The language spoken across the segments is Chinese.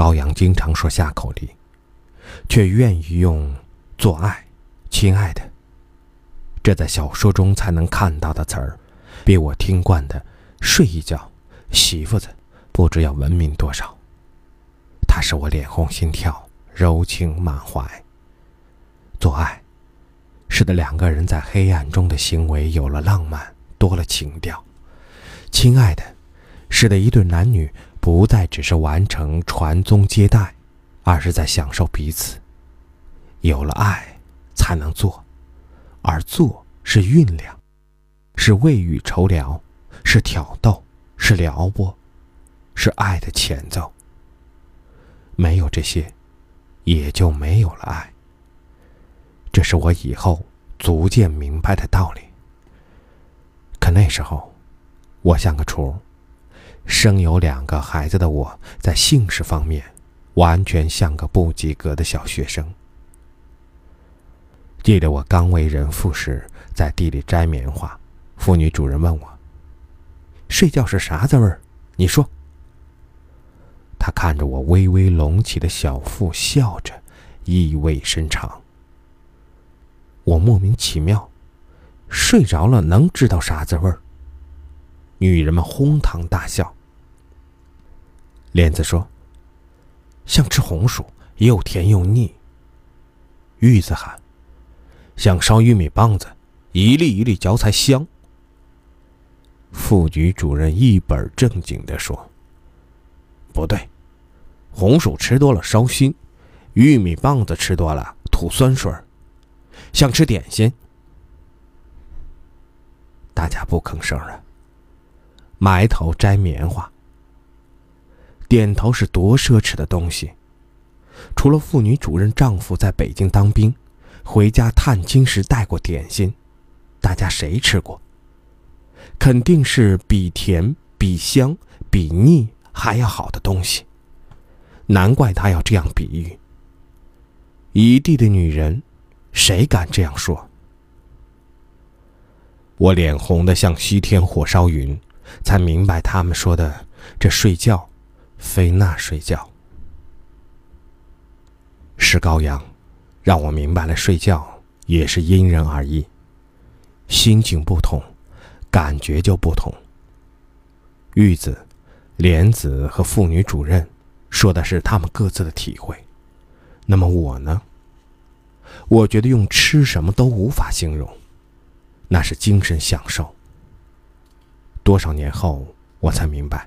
高阳经常说下口令，却愿意用“做爱”“亲爱的”这在小说中才能看到的词儿，比我听惯的“睡一觉”“媳妇子”不知要文明多少。它使我脸红心跳，柔情满怀。做爱，使得两个人在黑暗中的行为有了浪漫，多了情调。亲爱的，使得一对男女不再只是完成传宗接代，而是在享受彼此。有了爱，才能做，而做是酝酿，是未雨绸缪，是挑逗，是撩拨，是爱的前奏。没有这些，也就没有了爱。这是我以后逐渐明白的道理。可那时候，我像个雏，生有两个孩子的我，在姓氏方面，完全像个不及格的小学生。记得我刚为人父时，在地里摘棉花，妇女主人问我：“睡觉是啥滋味儿？”你说。他看着我微微隆起的小腹，笑着，意味深长。我莫名其妙，睡着了能知道啥滋味儿？女人们哄堂大笑。莲子说：“像吃红薯，又甜又腻。”玉子喊：“像烧玉米棒子，一粒一粒嚼才香。”副局主任一本正经的说：“不对，红薯吃多了烧心，玉米棒子吃多了吐酸水儿。”想吃点心，大家不吭声了，埋头摘棉花。点头是多奢侈的东西。除了妇女主任丈夫在北京当兵，回家探亲时带过点心，大家谁吃过？肯定是比甜、比香、比腻还要好的东西。难怪他要这样比喻。一地的女人。谁敢这样说？我脸红的像西天火烧云，才明白他们说的这睡觉，非那睡觉。是羔羊，让我明白了睡觉也是因人而异，心境不同，感觉就不同。玉子、莲子和妇女主任说的是他们各自的体会，那么我呢？我觉得用吃什么都无法形容，那是精神享受。多少年后，我才明白，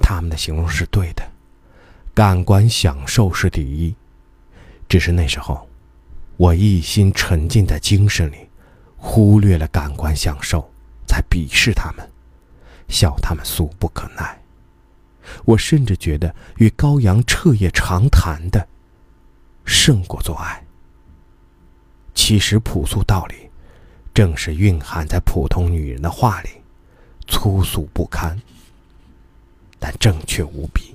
他们的形容是对的，感官享受是第一。只是那时候，我一心沉浸在精神里，忽略了感官享受，才鄙视他们，笑他们俗不可耐。我甚至觉得与高阳彻夜长谈的，胜过做爱。其实朴素道理，正是蕴含在普通女人的话里，粗俗不堪，但正确无比。